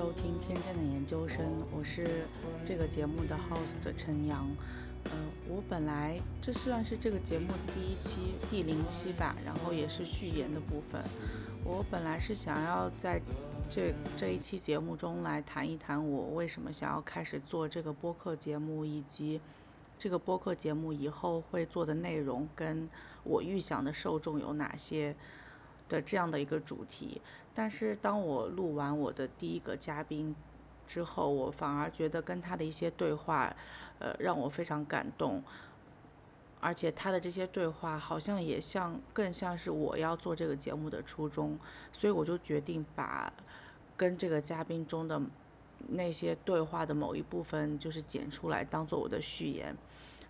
收听《天真的研究生》，我是这个节目的 host 陈阳。呃，我本来这算是这个节目的第一期、第零期吧，然后也是序言的部分。我本来是想要在这这一期节目中来谈一谈我为什么想要开始做这个播客节目，以及这个播客节目以后会做的内容，跟我预想的受众有哪些。的这样的一个主题，但是当我录完我的第一个嘉宾之后，我反而觉得跟他的一些对话，呃，让我非常感动，而且他的这些对话好像也像更像是我要做这个节目的初衷，所以我就决定把跟这个嘉宾中的那些对话的某一部分，就是剪出来当做我的序言。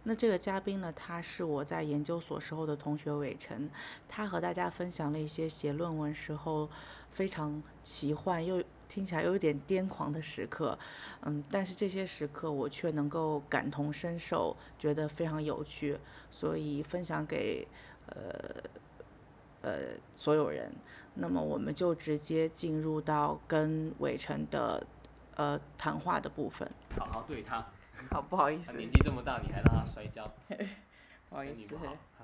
那这个嘉宾呢，他是我在研究所时候的同学伟成，他和大家分享了一些写论文时候非常奇幻又听起来又有点癫狂的时刻，嗯，但是这些时刻我却能够感同身受，觉得非常有趣，所以分享给呃呃所有人。那么我们就直接进入到跟伟成的呃谈话的部分。好好对他。好，不好意思。他年纪这么大，你还让他摔跤？不好意思，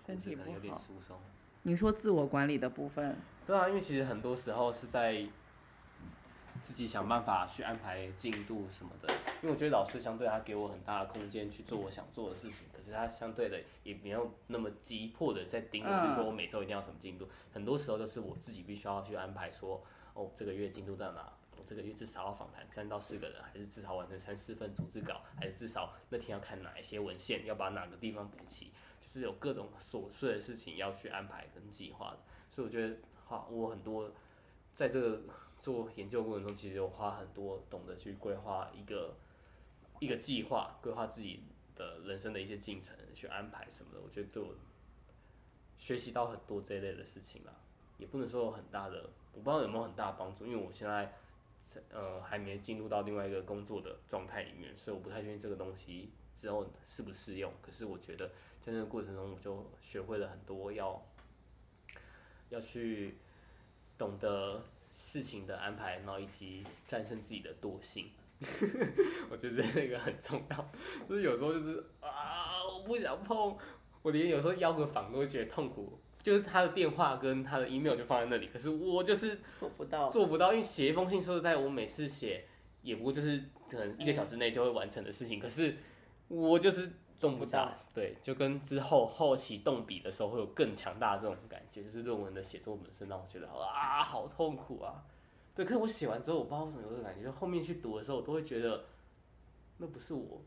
身体不好。有点疏松。你说自我管理的部分？对啊，因为其实很多时候是在自己想办法去安排进度什么的。因为我觉得老师相对他给我很大的空间去做我想做的事情，可是他相对的也没有那么急迫的在盯我，比如说我每周一定要什么进度。很多时候都是我自己必须要去安排说，哦，这个月进度在哪？我这个月至少要访谈三到四个人，还是至少完成三四份组织稿，还是至少那天要看哪一些文献，要把哪个地方补齐，就是有各种琐碎的事情要去安排跟计划。所以我觉得，哈，我很多在这个做研究过程中，其实我花很多懂得去规划一个一个计划，规划自己的人生的一些进程，去安排什么的。我觉得对我学习到很多这一类的事情吧，也不能说有很大的，我不知道有没有很大的帮助，因为我现在。呃，还没进入到另外一个工作的状态里面，所以我不太确定这个东西之后适不适用。可是我觉得在这个过程中，我就学会了很多要要去懂得事情的安排，然后以及战胜自己的惰性。我觉得这个很重要。就是有时候就是啊，我不想碰，我连有时候邀个访都会觉得痛苦。就是他的电话跟他的 email 就放在那里，可是我就是做不到，做不到，因为写一封信说实在，我每次写也不过就是可能一个小时内就会完成的事情，可是我就是动不到，对，就跟之后后期动笔的时候会有更强大的这种感觉，就是论文的写作本身让我觉得啊好痛苦啊，对，可是我写完之后，我不知道为什么有这种感觉，就后面去读的时候，我都会觉得那不是我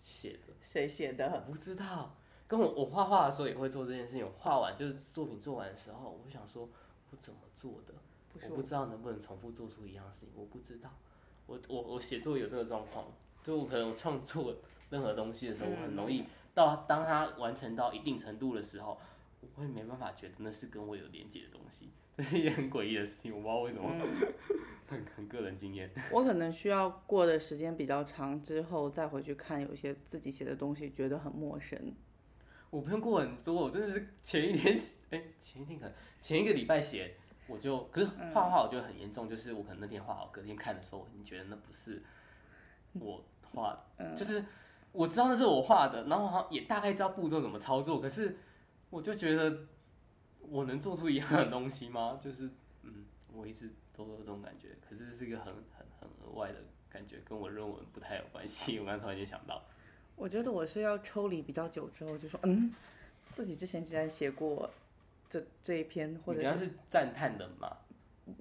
写的，谁写的？我不知道。跟我我画画的时候也会做这件事情，我画完就是作品做完的时候，我想说，我怎么做的？我不知道能不能重复做出一样的事情，我不知道。我我我写作有这个状况，就我可能我创作任何东西的时候，我很容易到当它完成到一定程度的时候，我会没办法觉得那是跟我有连接的东西，这是一件很诡异的事情，我不知道为什么，很很个人经验。我可能需要过的时间比较长之后再回去看，有些自己写的东西觉得很陌生。我不用过很多，我真的是前一天写，哎、欸，前一天可能前一个礼拜写，我就可是画画我觉得很严重，就是我可能那天画好，隔天看的时候，你觉得那不是我画，就是我知道那是我画的，然后好像也大概知道步骤怎么操作，可是我就觉得我能做出一样的东西吗？就是嗯，我一直都有这种感觉，可是是一个很很很额外的感觉，跟我论文不太有关系。我刚才突然间想到。我觉得我是要抽离比较久之后，就说嗯，自己之前竟然写过这这一篇，或者是是赞叹的嘛？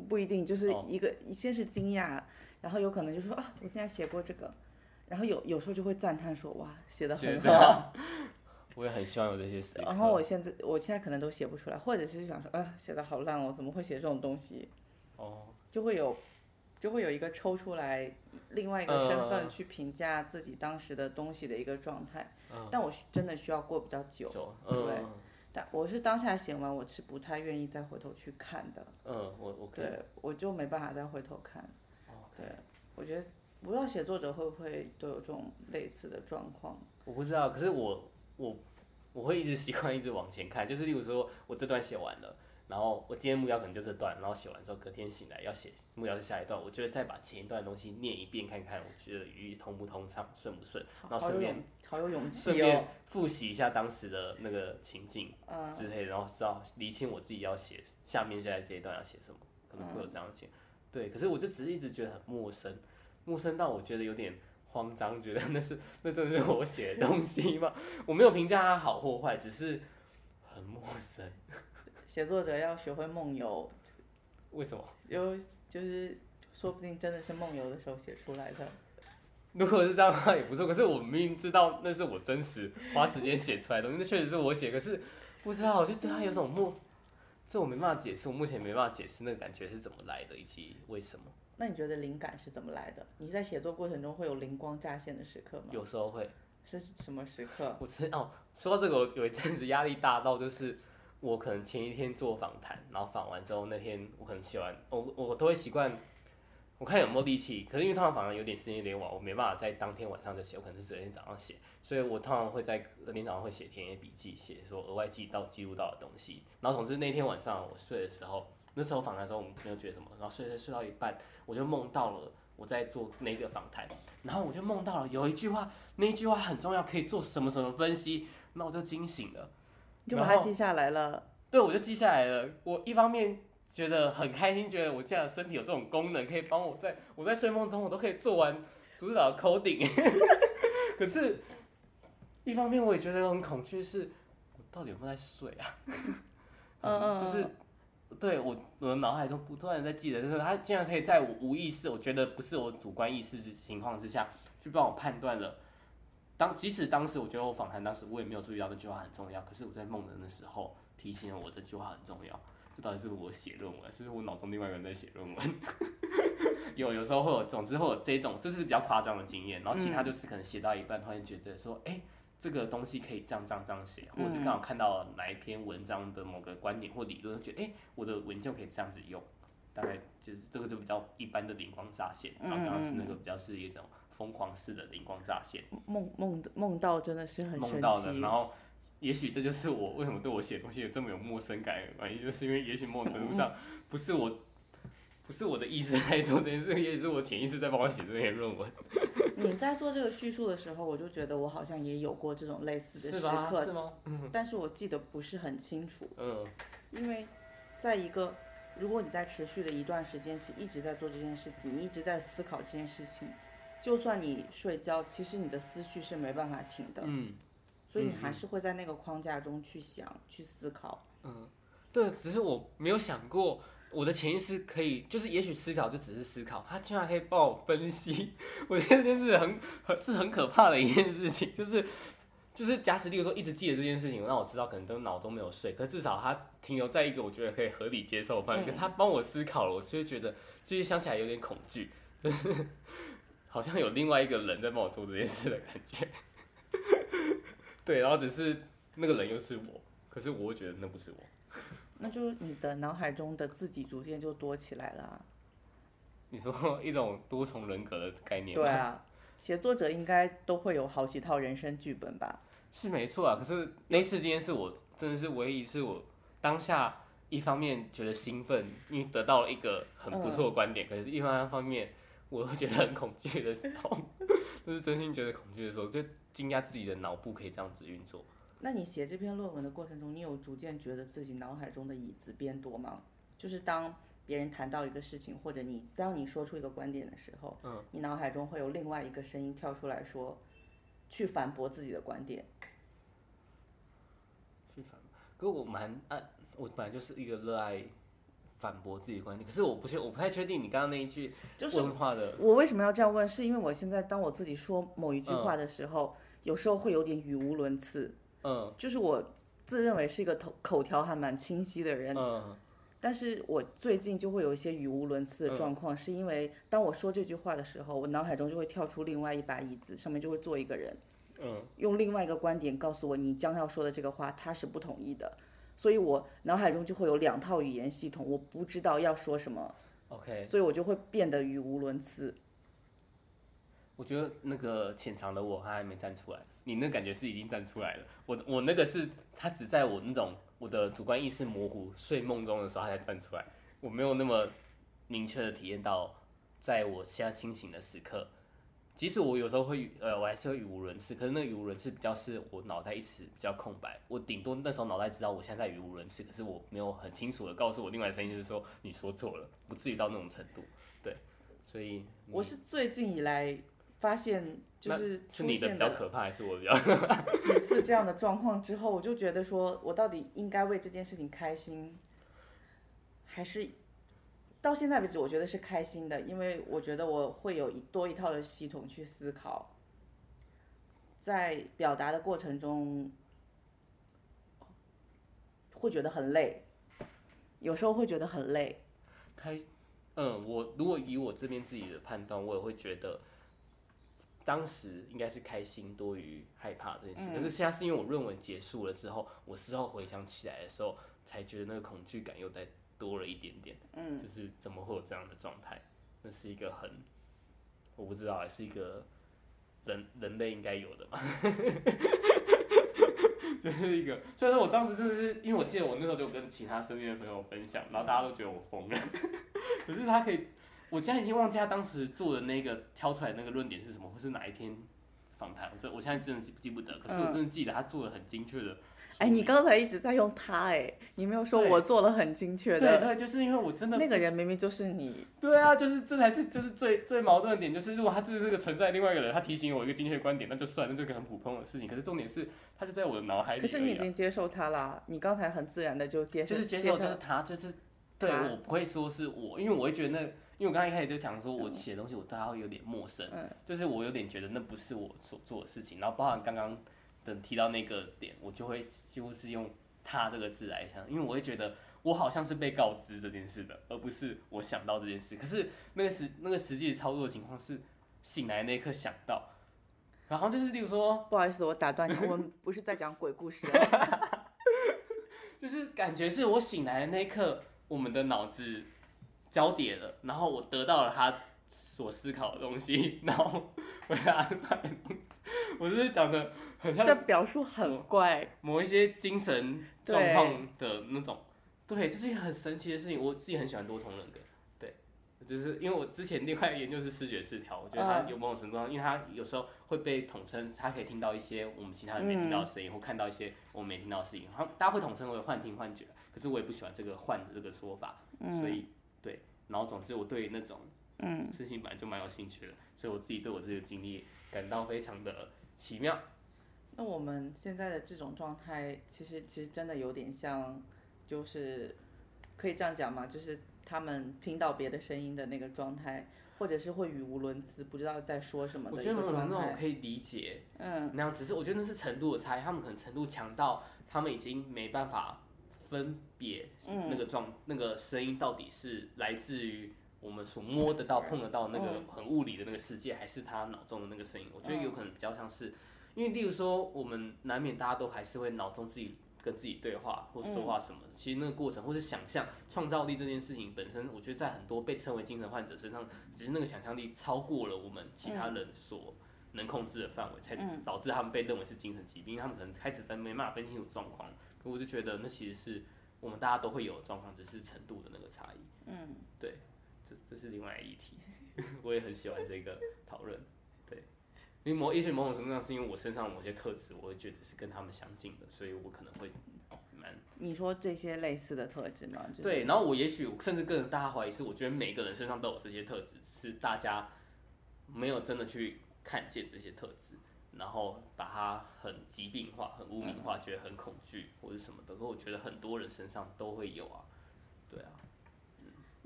不一定，就是一个、哦、先是惊讶，然后有可能就说啊，我竟然写过这个，然后有有时候就会赞叹说哇，写的很好。我也很希望有这些事。然后我现在我现在可能都写不出来，或者是想说啊，写的好烂哦，怎么会写这种东西？哦，就会有。就会有一个抽出来另外一个身份去评价自己当时的东西的一个状态，呃、但我真的需要过比较久，呃、对，但我是当下写完，我是不太愿意再回头去看的，嗯、呃，我我对，我就没办法再回头看，呃、对，我觉得不知道写作者会不会都有这种类似的状况，我不知道，可是我我我会一直习惯一直往前看，就是例如说我这段写完了。然后我今天目标可能就这段，然后写完之后隔天醒来要写目标是下一段，我觉得再把前一段的东西念一遍看看，我觉得语义通不通畅，顺不顺，然后顺便好有勇气哦，顺便复习一下当时的那个情境之类的，然后知道厘清我自己要写下面现在这一段要写什么，可能会有这样写。对，可是我就只是一直觉得很陌生，陌生到我觉得有点慌张，觉得那是那真的是我写的东西吗？我没有评价它好。或坏，只是很陌生。写作者要学会梦游，为什么？就就是说不定真的是梦游的时候写出来的。如果是这样的话也不错，可是我明明知道那是我真实花时间写出来的东西，那确实是我写，可是不知道，我就对他有种陌，这我没办法解释，我目前没办法解释那个感觉是怎么来的，以及为什么。那你觉得灵感是怎么来的？你在写作过程中会有灵光乍现的时刻吗？有时候会。是什么时刻？我知道，说到这个，我有一阵子压力大到就是。我可能前一天做访谈，然后访完之后那天我可能写完，我我都会习惯，我看有没有力气。可是因为通常访谈有点时间有点晚，我没办法在当天晚上就写，我可能是昨天早上写，所以我通常会在隔天早上会写田野笔记，写说额外记到记录到的东西。然后总之那天晚上我睡的时候，那时候访谈的时候我没有觉得什么，然后睡睡睡到一半，我就梦到了我在做那个访谈，然后我就梦到了有一句话，那一句话很重要，可以做什么什么分析，那我就惊醒了。就把它记下来了。对，我就记下来了。我一方面觉得很开心，觉得我这样的身体有这种功能，可以帮我在我在睡梦中，我都可以做完主导 coding。可是，一方面我也觉得很恐惧，是我到底有没有在睡啊？嗯，就是对我我的脑海中不断的在记得，就是他竟然可以在我无意识，我觉得不是我主观意识之情况之下，去帮我判断了。当即使当时我觉得我访谈当时我也没有注意到那句话很重要，可是我在梦人的时候提醒了我这句话很重要。这到底是我写论文，是不是我脑中另外一个人在写论文？有有时候会有，总之会有这种，这是比较夸张的经验。然后其他就是可能写到一半，突然觉得说，哎、欸，这个东西可以这样这样这样写，或者是刚好看到哪一篇文章的某个观点或理论，觉得哎、欸，我的文就可以这样子用。大概就是这个就比较一般的灵光乍现，然后刚刚是那个比较是一种。疯狂式的灵光乍现，梦梦梦到真的是很。梦到的，然后也许这就是我为什么对我写东西有这么有陌生感的原因，就是因为也许某种程度上不是我，不是我的意识在做这件事，也许是我潜意识在帮我写这篇论文。你在做这个叙述的时候，我就觉得我好像也有过这种类似的时刻，是吗？嗯。但是我记得不是很清楚。嗯。因为在一个，如果你在持续的一段时间起一直在做这件事情，你一直在思考这件事情。就算你睡觉，其实你的思绪是没办法停的。嗯，所以你还是会在那个框架中去想、嗯、去思考。嗯，对，只是我没有想过，我的潜意识可以，就是也许思考就只是思考，他居然可以帮我分析。我觉得这件事很很是很可怕的一件事情，就是就是假使例如说一直记得这件事情，让我知道可能都脑中没有睡，可至少他停留在一个我觉得可以合理接受范围。嗯、可是他帮我思考了，我就会觉得这些想起来有点恐惧。就 是好像有另外一个人在帮我做这件事的感觉，对，然后只是那个人又是我，可是我觉得那不是我，那就你的脑海中的自己逐渐就多起来了啊。你说一种多重人格的概念？对啊，写作者应该都会有好几套人生剧本吧？是没错啊，可是那次今天是我真的是唯一一次我当下一方面觉得兴奋，因为得到了一个很不错的观点，嗯、可是一方方面。我都觉得很恐惧的时候，就是真心觉得恐惧的时候，就惊讶自己的脑部可以这样子运作。那你写这篇论文的过程中，你有逐渐觉得自己脑海中的椅子变多吗？就是当别人谈到一个事情，或者你当你说出一个观点的时候，嗯，你脑海中会有另外一个声音跳出来说，去反驳自己的观点。去反驳？可我蛮爱，我本来就是一个热爱。反驳自己的观点，可是我不确，我不太确定你刚刚那一句问话的。我为什么要这样问？是因为我现在当我自己说某一句话的时候，嗯、有时候会有点语无伦次。嗯。就是我自认为是一个口口条还蛮清晰的人。嗯。但是我最近就会有一些语无伦次的状况，嗯、是因为当我说这句话的时候，我脑海中就会跳出另外一把椅子，上面就会坐一个人。嗯。用另外一个观点告诉我，你将要说的这个话，他是不同意的。所以我脑海中就会有两套语言系统，我不知道要说什么，OK，所以我就会变得语无伦次。我觉得那个潜藏的我他还没站出来，你那感觉是已经站出来了。我我那个是他只在我那种我的主观意识模糊，睡梦中的时候他才站出来，我没有那么明确的体验到，在我现在清醒的时刻，即使我有时候会呃，我还是会语无伦次，可是那个语无伦次比较是我脑袋一时比较空白，我顶多那时候脑袋知道我现在在语无伦次，可是我没有很清楚的告诉我另外的声音是说你说错了，不至于到那种程度，对，所以我是最近以来发现就是是你的比较可怕，还是我比较？几次这样的状况之后，我就觉得说我到底应该为这件事情开心，还是？到现在为止，我觉得是开心的，因为我觉得我会有一多一套的系统去思考，在表达的过程中会觉得很累，有时候会觉得很累。开，嗯，我如果以我这边自己的判断，我也会觉得当时应该是开心多于害怕这件事。嗯。可是现在是因为我论文结束了之后，我事后回想起来的时候，才觉得那个恐惧感又在。多了一点点，嗯，就是怎么会有这样的状态？那是一个很，我不知道，还是一个人人类应该有的吧，就是一个。所以说我当时真的是因为我记得我那时候就跟其他身边的朋友分享，然后大家都觉得我疯了。可是他可以，我现在已经忘记他当时做的那个挑出来那个论点是什么，或是哪一篇访谈，这我现在真的记记不得。可是我真的记得他做的很精确的。哎，你刚才一直在用他，哎，你没有说我做了很精确的。对对，就是因为我真的那个人明明就是你。对啊，就是这才是就是最最矛盾的点，就是如果他就是这个存在另外一个人，他提醒我一个精确观点，那就算，那这个很普通的事情。可是重点是，他就在我的脑海里。可是你已经接受他了，你刚才很自然的就接受。就是接受，就是他，就是对我不会说是我，因为我会觉得那，因为我刚才一开始就讲说，我写的东西我对他会有点陌生，嗯，就是我有点觉得那不是我所做的事情，然后包含刚刚。等提到那个点，我就会几乎是用“他”这个字来想，因为我会觉得我好像是被告知这件事的，而不是我想到这件事。可是那个实那个实际操作的情况是醒来那一刻想到，然后就是例如说，不好意思，我打断你，我们不是在讲鬼故事，就是感觉是我醒来的那一刻，我们的脑子交叠了，然后我得到了他所思考的东西，然后我给他安排的东西，我就是讲的。很像这表述很怪，某一些精神状况的那种，对，这是一个很神奇的事情。我自己很喜欢多重人格，对，就是因为我之前另外研究是视觉失调，我觉得他有某种程度上，因为他有时候会被统称，他可以听到一些我们其他人没听到的声音，或看到一些我们没听到的事情，他大家会统称为幻听幻觉。可是我也不喜欢这个“幻”的这个说法，所以对，然后总之我对那种嗯事情本来就蛮有兴趣的，所以我自己对我自己的经历感到非常的奇妙。那我们现在的这种状态，其实其实真的有点像，就是可以这样讲吗？就是他们听到别的声音的那个状态，或者是会语无伦次，不知道在说什么。我觉得某种程度我可以理解，嗯，那样只是我觉得那是程度的差异，他们可能程度强到他们已经没办法分别那个状、嗯、那个声音到底是来自于我们所摸得到、碰得到那个很物理的那个世界，还是他脑中的那个声音。我觉得有可能比较像是。因为，例如说，我们难免大家都还是会脑中自己跟自己对话，或说话什么。其实那个过程，或是想象、创造力这件事情本身，我觉得在很多被称为精神患者身上，只是那个想象力超过了我们其他人所能控制的范围，才导致他们被认为是精神疾病。他们可能开始分没办法分清楚状况。可我就觉得，那其实是我们大家都会有状况，只是程度的那个差异。嗯，对，这这是另外一题。我也很喜欢这个讨论。对因为某也许某种程度上是因为我身上某些特质，我会觉得是跟他们相近的，所以我可能会蛮。你说这些类似的特质吗？就是、对，然后我也许甚至更大家怀疑是，我觉得每个人身上都有这些特质，是大家没有真的去看见这些特质，然后把它很疾病化、很污名化，嗯、觉得很恐惧或者什么的。可我觉得很多人身上都会有啊，对啊。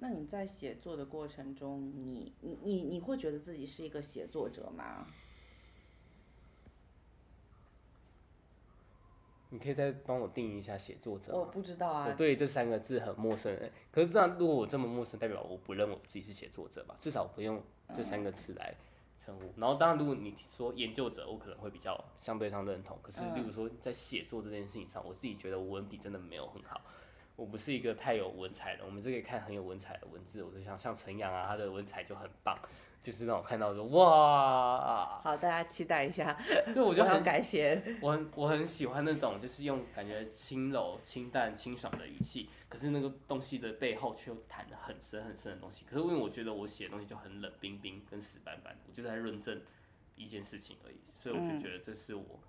嗯、那你在写作的过程中，你你你你会觉得自己是一个写作者吗？你可以再帮我定义一下写作者吗？我不知道啊，我对这三个字很陌生。可是这样，如果我这么陌生，代表我不认为我自己是写作者吧？至少不用这三个词来称呼。然后，当然，如果你说研究者，我可能会比较相对上认同。可是，例如说在写作这件事情上，我自己觉得我文笔真的没有很好。我不是一个太有文采的，我们这可以看很有文采的文字，我就想像陈阳啊，他的文采就很棒，就是让我看到说哇，好，大家期待一下，对，我就很感谢，我很我很喜欢那种就是用感觉轻柔、清淡、清爽的语气，可是那个东西的背后却又谈的很深很深的东西，可是因为我觉得我写的东西就很冷冰冰跟死板板，我就在论证一件事情而已，所以我就觉得这是我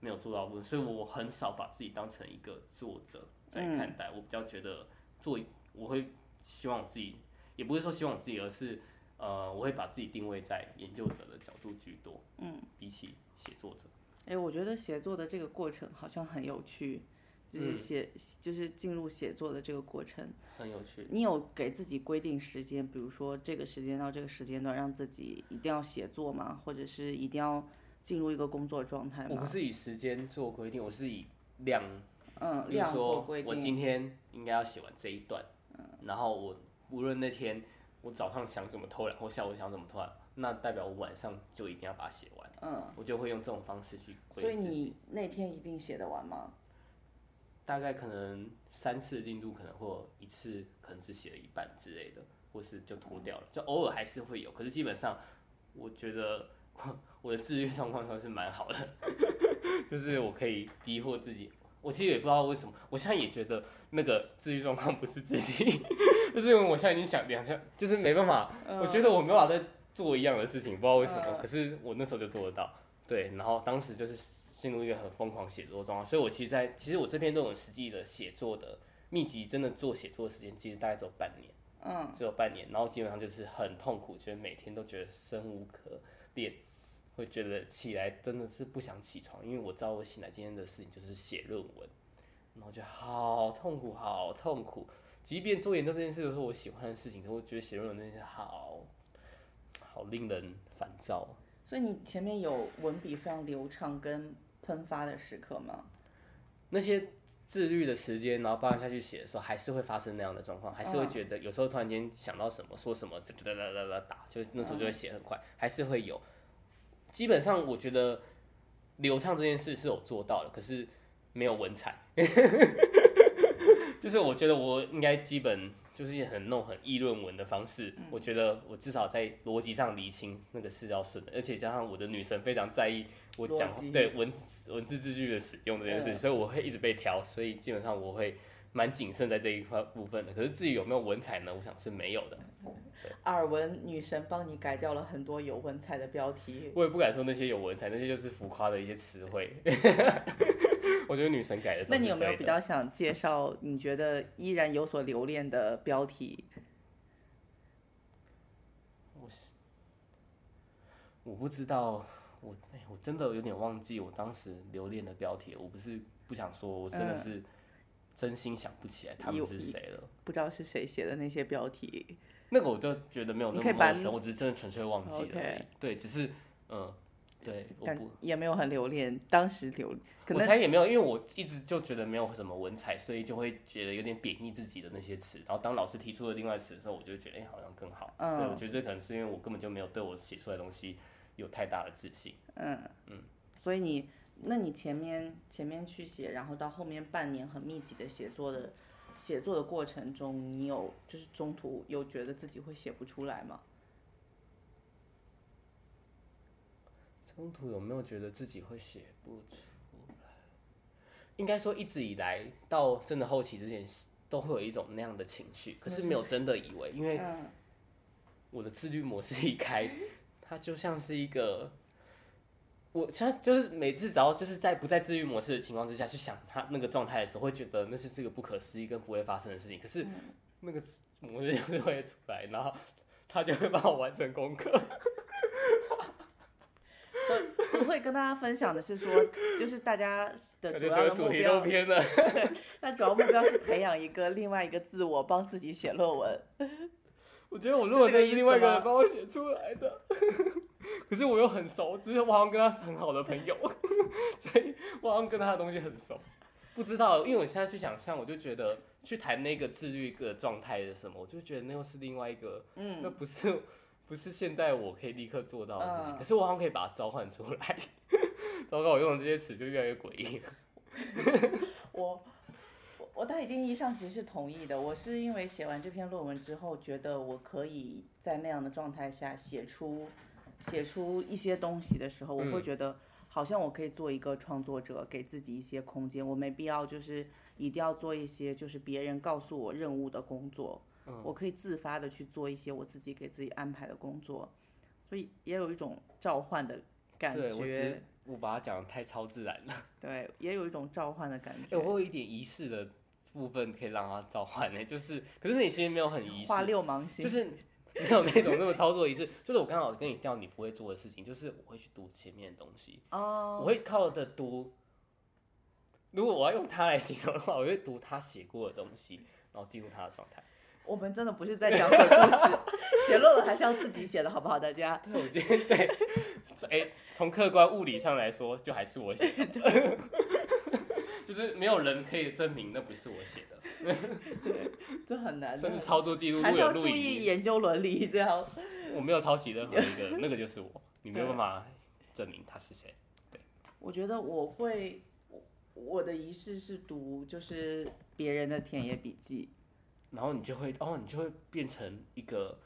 没有做到的部分，所以我很少把自己当成一个作者。在看待，我比较觉得做，我会希望我自己，也不是说希望我自己，而是呃，我会把自己定位在研究者的角度居多，嗯，比起写作者。哎、欸，我觉得写作的这个过程好像很有趣，就是写，嗯、就是进入写作的这个过程很有趣。你有给自己规定时间，比如说这个时间到这个时间段让自己一定要写作吗？或者是一定要进入一个工作状态吗？我不是以时间做规定，我是以量。嗯，比如说我今天应该要写完这一段，嗯，然后我无论那天我早上想怎么偷懒，或下午想怎么偷懒，那代表我晚上就一定要把它写完，嗯，我就会用这种方式去规。所以你那天一定写得完吗？大概可能三次进度，可能或一次可能只写了一半之类的，或是就脱掉了，就偶尔还是会有，可是基本上我觉得我 的自律状况算是蛮好的，就是我可以逼迫自己。我其实也不知道为什么，我现在也觉得那个自愈状况不是自己，就是因为我现在已经想两下，就是没办法，我觉得我没办法再做一样的事情，不知道为什么，可是我那时候就做得到，对，然后当时就是进入一个很疯狂写作状况，所以我其实在，在其实我这篇论文实际的写作的密集，真的做写作的时间其实大概只有半年，嗯，只有半年，然后基本上就是很痛苦，觉得每天都觉得生无可恋。会觉得起来真的是不想起床，因为我知道我醒来今天的事情就是写论文，然后就好痛苦，好痛苦。即便做研究这件事都是我喜欢的事情，可我觉得写论文那件事好好令人烦躁。所以你前面有文笔非常流畅跟喷发的时刻吗？那些自律的时间，然后抱下去写的时候，还是会发生那样的状况，还是会觉得有时候突然间想到什么说什么，哒哒哒哒哒打，就那时候就会写很快，还是会有。基本上我觉得流畅这件事是有做到的，可是没有文采。就是我觉得我应该基本就是很弄很议论文的方式，我觉得我至少在逻辑上理清那个是要顺的，而且加上我的女神非常在意我讲对文文字字句的使用这件事，所以我会一直被挑，所以基本上我会蛮谨慎在这一块部分的。可是自己有没有文采呢？我想是没有的。耳闻女神帮你改掉了很多有文采的标题，我也不敢说那些有文采，那些就是浮夸的一些词汇。我觉得女神改的。那你有没有比较想介绍你觉得依然有所留恋的标题？我我不知道，我哎，我真的有点忘记我当时留恋的标题。我不是不想说，我真的是真心想不起来他们是谁了。不知道是谁写的那些标题。那个我就觉得没有那么陌生，我只是真的纯粹忘记了。Okay. 对，只是嗯，对，我不也没有很留恋当时留，可能我猜也没有，因为我一直就觉得没有什么文采，所以就会觉得有点贬义自己的那些词。然后当老师提出了另外词的时候，我就觉得哎、欸，好像更好。嗯，对，我觉得这可能是因为我根本就没有对我写出来的东西有太大的自信。嗯嗯，所以你，那你前面前面去写，然后到后面半年很密集的写作的。写作的过程中，你有就是中途有觉得自己会写不出来吗？中途有没有觉得自己会写不出来？应该说一直以来到真的后期之前，都会有一种那样的情绪，可是没有真的以为，因为我的自律模式一开，它就像是一个。我现在就是每次只要就是在不在治愈模式的情况之下去想他那个状态的时候，会觉得那是是一个不可思议跟不会发生的事情。可是那个模式就是会出来，然后他就会帮我完成功课。所以，所以跟大家分享的是说，就是大家的主要的目标，对，那主要目标是培养一个另外一个自我，帮自己写论文。我觉得我论文是另外一个人帮我写出来的。可是我又很熟，只是我好像跟他是很好的朋友，所以我好像跟他的东西很熟。不知道，因为我现在去想象，我就觉得去谈那个自律的状态的什么，我就觉得那又是另外一个，嗯，那不是不是现在我可以立刻做到的事情。嗯、可是我好像可以把它召唤出来。糟糕，我用的这些词就越来越诡异。我我在一定意义上其实是同意的。我是因为写完这篇论文之后，觉得我可以在那样的状态下写出写出一些东西的时候，我会觉得好像我可以做一个创作者，给自己一些空间。我没必要就是一定要做一些就是别人告诉我任务的工作。我可以自发的去做一些我自己给自己安排的工作，所以也有一种召唤的感觉。对，我只我把它讲的太超自然了。对，也有一种召唤的感觉。欸、我会有一点仪式的部分可以让他召唤呢，就是，可是你其实没有很仪式。花六芒星。就是没有那种那么操作仪式，就是我刚好跟你调你不会做的事情，就是我会去读前面的东西。哦。我会靠着读，如果我要用它来形容的话，我会读他写过的东西，然后进入他的状态。我们真的不是在讲鬼故事，写论文还是要自己写的，好不好？大家。对，我觉得对，哎、欸，从客观物理上来说，就还是我写的，就是没有人可以证明那不是我写的。对，这很难。甚至操作记录还要注意研究伦理，这样。我没有抄袭任何一个，那个就是我，你没有办法证明他是谁。对。我觉得我会，我的仪式是读，就是别人的田野笔记。然后你就会哦，你就会变成一个，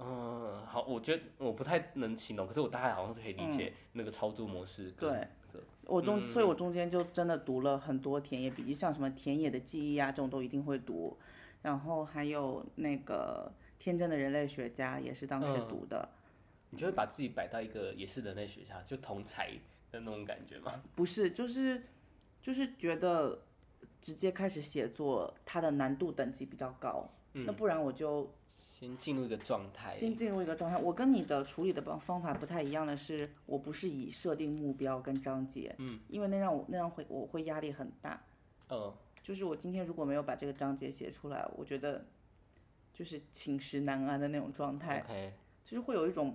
嗯，好，我觉得我不太能形容，可是我大概好像可以理解那个操作模式。对，我中，嗯、所以我中间就真的读了很多田野笔记，像什么田野的记忆啊，这种都一定会读。然后还有那个天真的人类学家也是当时读的。嗯、你就会把自己摆到一个也是人类学家，就同才的那种感觉吗？不是，就是就是觉得。直接开始写作，它的难度等级比较高。嗯，那不然我就先进入一个状态。先进入一个状态。我跟你的处理的方方法不太一样的是，我不是以设定目标跟章节，嗯，因为那让我那样会我会压力很大。嗯，就是我今天如果没有把这个章节写出来，我觉得就是寝食难安的那种状态。OK，就是会有一种。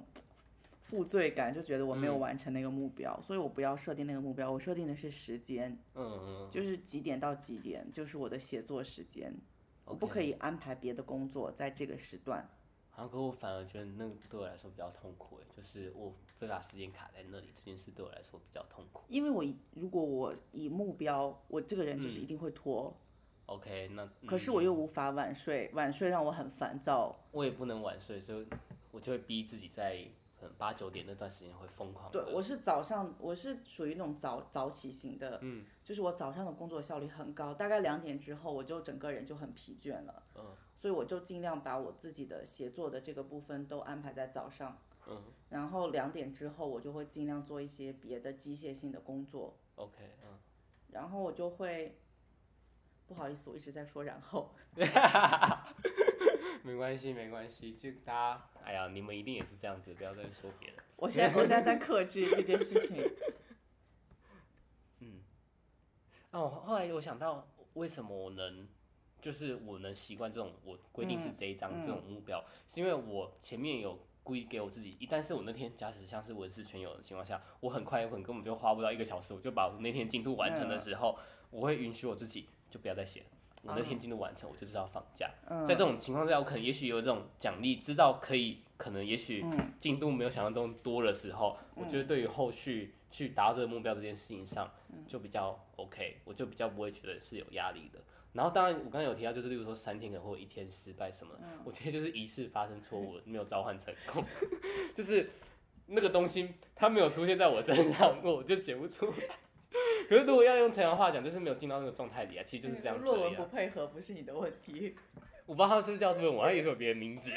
负罪感，就觉得我没有完成那个目标，嗯、所以我不要设定那个目标，我设定的是时间，嗯嗯，就是几点到几点，就是我的写作时间，嗯、我不可以安排别的工作在这个时段。好像可我反而觉得那个对我来说比较痛苦，哎，就是我非把时间卡在那里，这件事对我来说比较痛苦。因为我如果我以目标，我这个人就是一定会拖。嗯、OK，那、嗯、可是我又无法晚睡，晚睡让我很烦躁。我也不能晚睡，所以我就会逼自己在。八九点那段时间会疯狂。对，我是早上，我是属于那种早早起型的，嗯，就是我早上的工作效率很高，大概两点之后我就整个人就很疲倦了，嗯，所以我就尽量把我自己的写作的这个部分都安排在早上，嗯，然后两点之后我就会尽量做一些别的机械性的工作，OK，嗯，然后我就会，不好意思，我一直在说然后。没关系，没关系，就大家，哎呀，你们一定也是这样子，不要再说别人。我现在，我现在在克制这件事情。嗯。哦，后来我想到，为什么我能，就是我能习惯这种，我规定是这一张、嗯、这种目标，嗯、是因为我前面有故意给我自己，一旦是我那天假使像是文思全有的情况下，我很快有可能根本就花不到一个小时，我就把我那天进度完成的时候，嗯、我会允许我自己就不要再写了。我那天进度完成，我就知道放假。嗯、在这种情况下，我可能也许有这种奖励，知道可以，可能也许进度没有想象中多的时候，嗯、我觉得对于后续去达到这个目标这件事情上，就比较 OK，我就比较不会觉得是有压力的。然后当然我刚才有提到，就是例如说三天可能或一天失败什么，嗯、我觉得就是一次发生错误，没有召唤成功，就是那个东西它没有出现在我身上，我就写不出来。可是如果要用陈阳话讲，就是没有进到那个状态里啊，其实就是这样子。论文不配合不是你的问题。我不知道他是不是叫论文，他也是有别的名字。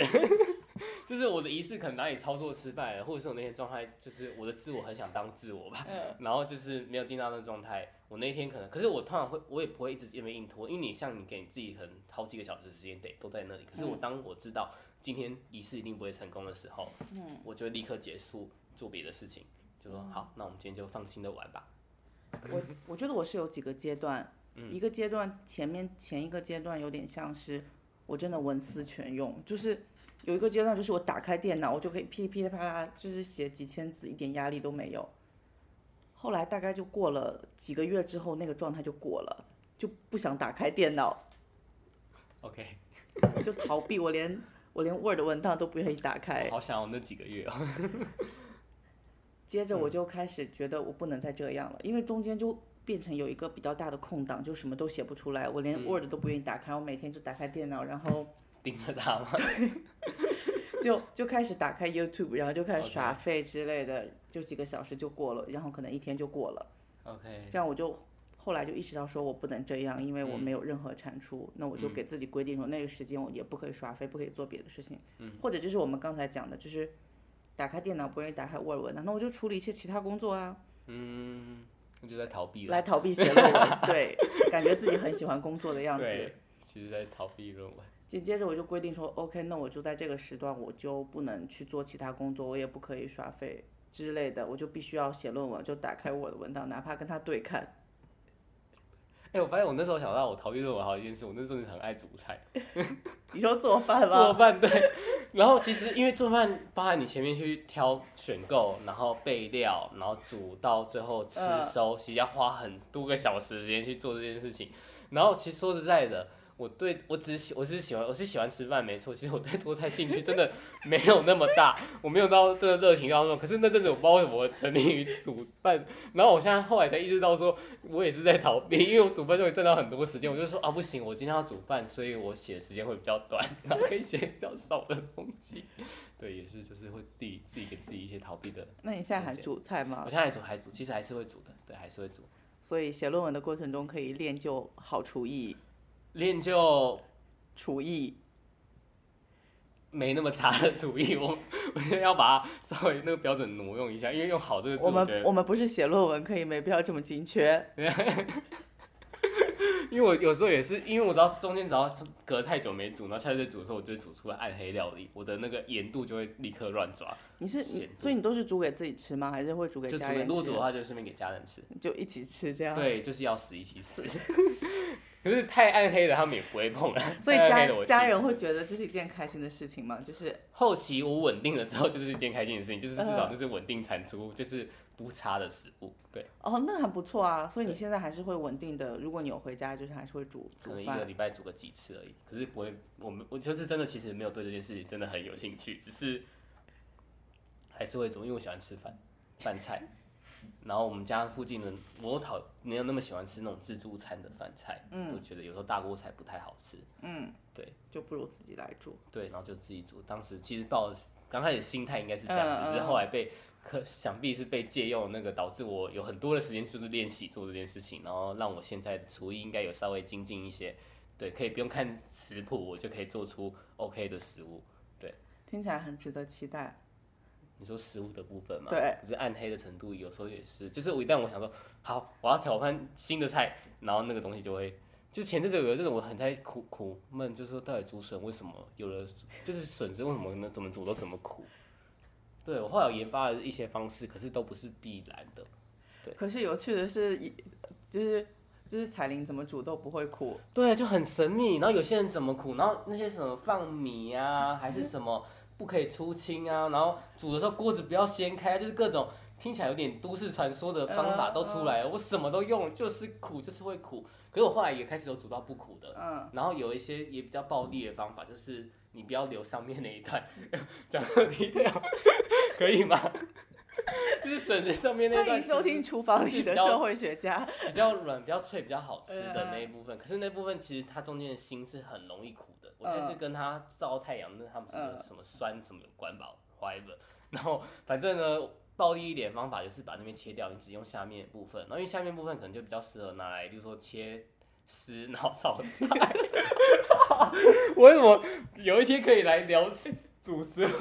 就是我的仪式可能哪里操作失败了，或者是我那天状态，就是我的自我很想当自我吧，然后就是没有进到那个状态。我那天可能，可是我通常会，我也不会一直因为硬拖，因为你像你给你自己很好几个小时时间得都在那里。可是我当我知道今天仪式一定不会成功的时候，嗯，我就会立刻结束做别的事情，就说好，那我们今天就放心的玩吧。我我觉得我是有几个阶段，嗯、一个阶段前面前一个阶段有点像是我真的文思泉涌，就是有一个阶段就是我打开电脑我就可以噼里噼里啪啦就是写几千字，一点压力都没有。后来大概就过了几个月之后，那个状态就过了，就不想打开电脑。OK，就逃避，我连我连 Word 文档都不愿意打开。好想要那几个月啊。接着我就开始觉得我不能再这样了，因为中间就变成有一个比较大的空档，就什么都写不出来，我连 Word 都不愿意打开，嗯、我每天就打开电脑，然后盯着它嘛，对，就就开始打开 YouTube，然后就开始耍废之类的.就几个小时就过了，然后可能一天就过了。OK，这样我就后来就意识到说我不能这样，因为我没有任何产出，嗯、那我就给自己规定说那个时间我也不可以耍废，不可以做别的事情，嗯、或者就是我们刚才讲的，就是打开电脑不愿意打开 Word 文档，那我就处理一些其他工作啊。嗯。那就在逃避，来逃避写论文，对，感觉自己很喜欢工作的样子。对，其实在逃避论文。紧接着我就规定说，OK，那我就在这个时段，我就不能去做其他工作，我也不可以耍废之类的，我就必须要写论文，就打开我的文档，哪怕跟他对看。哎、欸，我发现我那时候想到我逃避论文好一件事，我那时候很爱煮菜。你说做饭吗？做饭对。然后其实因为做饭，包含你前面去挑选购，然后备料，然后煮到最后吃收，其实要花很多个小时时间去做这件事情。然后其实说实在的。我对我只喜我是喜欢我是喜欢吃饭没错，其实我对做菜兴趣真的没有那么大，我没有到这个热情当中。可是那阵子我不知道为什么沉迷于煮饭，然后我现在后来才意识到说，我也是在逃避，因为我煮饭就会占到很多时间。我就说啊不行，我今天要煮饭，所以我写的时间会比较短，然后可以写比较少的东西。对，也是就是会自己自己给自己一些逃避的。那你现在还煮菜吗？我现在还煮还煮，其实还是会煮的，对，还是会煮。所以写论文的过程中可以练就好厨艺。练就厨艺没那么差的厨艺，我我现在要把它稍微那个标准挪用一下，因为用好这个字，我们我们不是写论文，可以没必要这么精确。因为我有时候也是，因为我知道中间只要隔太久没煮，然后下次再煮的时候，我就会煮出来暗黑料理，我的那个盐度就会立刻乱抓。你是你所以你都是煮给自己吃吗？还是会煮给家人吃？如果煮的话，就顺便给家人吃，就一起吃这样。对，就是要死一起死。可是太暗黑的，他们也不会碰 了。所以家家人会觉得这是一件开心的事情吗？就是后期我稳定了之后，就是一件开心的事情，就是至少就是稳定产出，就是不差的食物。对。哦，那很不错啊。所以你现在还是会稳定的，如果你有回家，就是还是会煮。可能一个礼拜煮个几次而已。可是不会，我们我就是真的其实没有对这件事情真的很有兴趣，只是还是会煮，因为我喜欢吃饭饭菜。然后我们家附近的，我讨没有那么喜欢吃那种自助餐的饭菜，嗯，我觉得有时候大锅菜不太好吃，嗯，对，就不如自己来煮，对，然后就自己煮。当时其实抱刚开始心态应该是这样子，只是后来被可想必是被借用那个导致我有很多的时间就是练习做这件事情，然后让我现在的厨艺应该有稍微精进一些，对，可以不用看食谱我就可以做出 OK 的食物，对，听起来很值得期待。你说食物的部分嘛，对，可是暗黑的程度有时候也是，就是我一旦我想说好，我要挑翻新的菜，然后那个东西就会，就前阵子有这种我很在苦苦闷，就是说到底竹笋为什么有了，就是笋子为什么能怎么煮都怎么苦，对，我后来有研发了一些方式，可是都不是必然的，对。可是有趣的是，就是就是彩铃怎么煮都不会苦，对，就很神秘。然后有些人怎么苦，然后那些什么放米啊，还是什么。嗯不可以出清啊，然后煮的时候锅子不要掀开，就是各种听起来有点都市传说的方法都出来了。Uh, uh, 我什么都用，就是苦，就是会苦。可是我后来也开始有煮到不苦的。嗯。Uh, 然后有一些也比较暴力的方法，就是你不要留上面那一段，讲到低调，可以吗？就是笋子上面那一段。欢迎收听厨房里的社会学家。比较软、比较脆、比较好吃的那一部分，uh, 可是那部分其实它中间的心是很容易苦。我才是跟他照太阳，那他们什么什么酸什么有关吧，whatever。然后反正呢，暴力一点方法就是把那边切掉，你只用下面部分。然后因为下面部分可能就比较适合拿来，比如说切丝，然后炒菜。我为什么有一天可以来聊主食？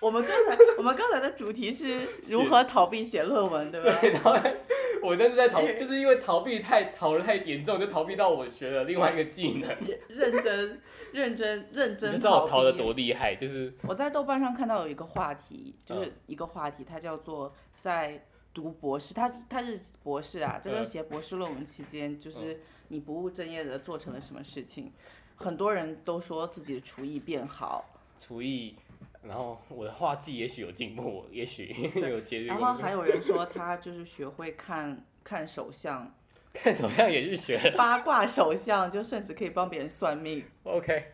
我们刚才我们刚才的主题是如何逃避写论文，对不对？对我但是在逃，就是因为逃避太逃得太严重，就逃避到我学了另外一个技能。认真、认真、认真。你知道我逃得多厉害？就是我在豆瓣上看到有一个话题，就是一个话题，它叫做在读博士，他他是博士啊，就是写博士论文期间，就是你不务正业的做成了什么事情？很多人都说自己的厨艺变好，厨艺。然后我的画技也许有进步，也许 有节日。然后还有人说他就是学会看看手相，看手相也是学八卦手相，就甚至可以帮别人算命。OK，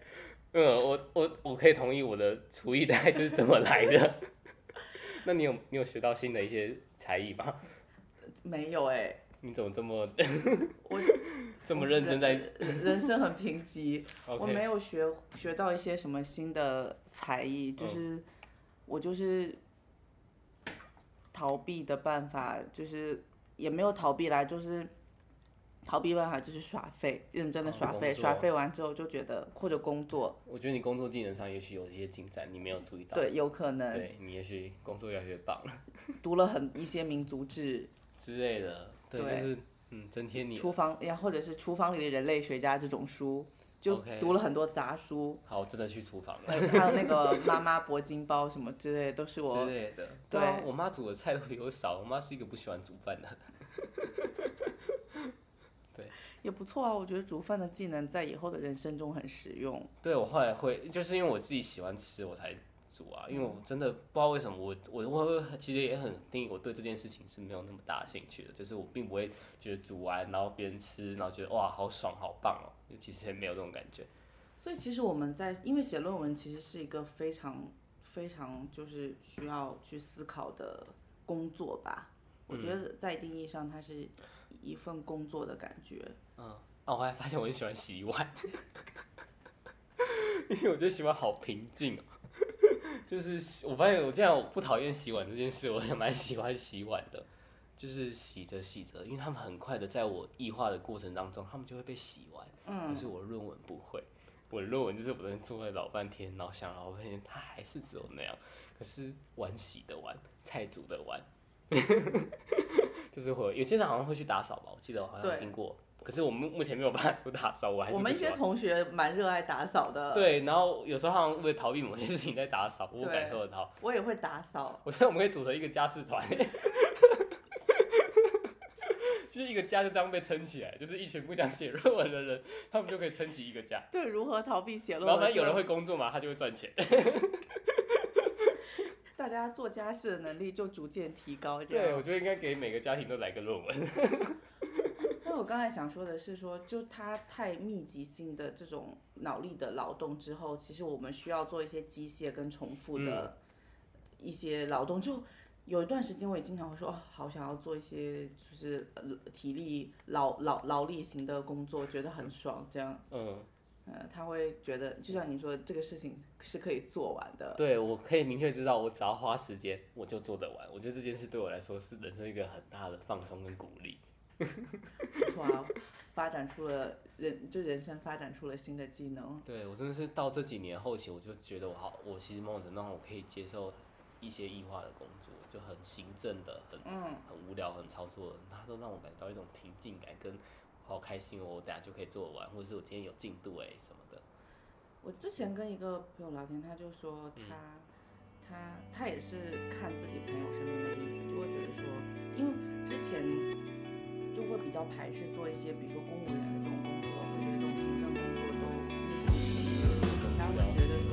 嗯，我我我可以同意我的厨艺大概就是怎么来的。那你有你有学到新的一些才艺吗？没有哎、欸。你怎么这么我 这么认真在？人，人生很贫瘠 我没有学学到一些什么新的才艺，就是、嗯、我就是逃避的办法，就是也没有逃避来，就是。逃避办法就是耍废，认真的耍废，耍废完之后就觉得或者工作。我觉得你工作技能上也许有一些进展，你没有注意到。对，有可能。对，你也许工作越来越棒了。读了很一些民族志之类的，对，对就是嗯，增添你。厨房呀，或者是厨房里的人类学家这种书，就读了很多杂书。好，我真的去厨房了。还有那个妈妈铂金包什么之类的，都是我之类的。对啊，我妈煮的菜都比我少，我妈是一个不喜欢煮饭的。也不错啊，我觉得煮饭的技能在以后的人生中很实用。对，我后来会，就是因为我自己喜欢吃，我才煮啊。因为我真的不知道为什么我，我我我其实也很定义，我对这件事情是没有那么大兴趣的。就是我并不会觉得煮完然后别人吃，然后觉得哇好爽好棒哦，其实也没有这种感觉。所以其实我们在，因为写论文其实是一个非常非常就是需要去思考的工作吧。我觉得在定义上它是一份工作的感觉。嗯，啊，我还发现我很喜欢洗碗，因为我觉得洗碗好平静哦。就是我发现我这样我不讨厌洗碗这件事，我也蛮喜欢洗碗的。就是洗着洗着，因为他们很快的在我异化的过程当中，他们就会被洗完。嗯。可是我论文不会，我的论文就是我在那坐了老半天，然后想了老半天，它还是只有那样。可是碗洗的碗，菜煮的碗，就是会有些人好像会去打扫吧，我记得我好像听过。可是我们目前没有办法不打扫，我还是。我们一些同学蛮热爱打扫的。对，然后有时候好像为了逃避某些事情在打扫，我感受得到。我也会打扫。我觉得我们可以组成一个家事团，就是一个家就这样被撑起来，就是一群不想写论文的人，他们就可以撑起一个家。对，如何逃避写论文？然后反正有人会工作嘛，他就会赚钱。大家做家事的能力就逐渐提高。对，我觉得应该给每个家庭都来个论文。我刚才想说的是说，就它太密集性的这种脑力的劳动之后，其实我们需要做一些机械跟重复的一些劳动。就有一段时间，我也经常会说，哦，好想要做一些就是体力劳劳劳力型的工作，觉得很爽，这样。嗯。呃，他会觉得，就像你说，这个事情是可以做完的。对，我可以明确知道，我只要花时间，我就做得完。我觉得这件事对我来说是人生一个很大的放松跟鼓励。不错啊，发展出了人就人生发展出了新的技能。对，我真的是到这几年后期，我就觉得我好，我其实某种程度上我可以接受一些异化的工作，就很行政的，很、嗯、很无聊，很操作的，它都让我感觉到一种平静感，跟好开心哦，我等下就可以做完，或者是我今天有进度哎什么的。我之前跟一个朋友聊天，他就说他、嗯、他他也是看自己朋友身边的例子，就会觉得说，因为之前。就会比较排斥做一些，比如说公务员的这种工作，或者这种行政工作，都，你可能会觉得。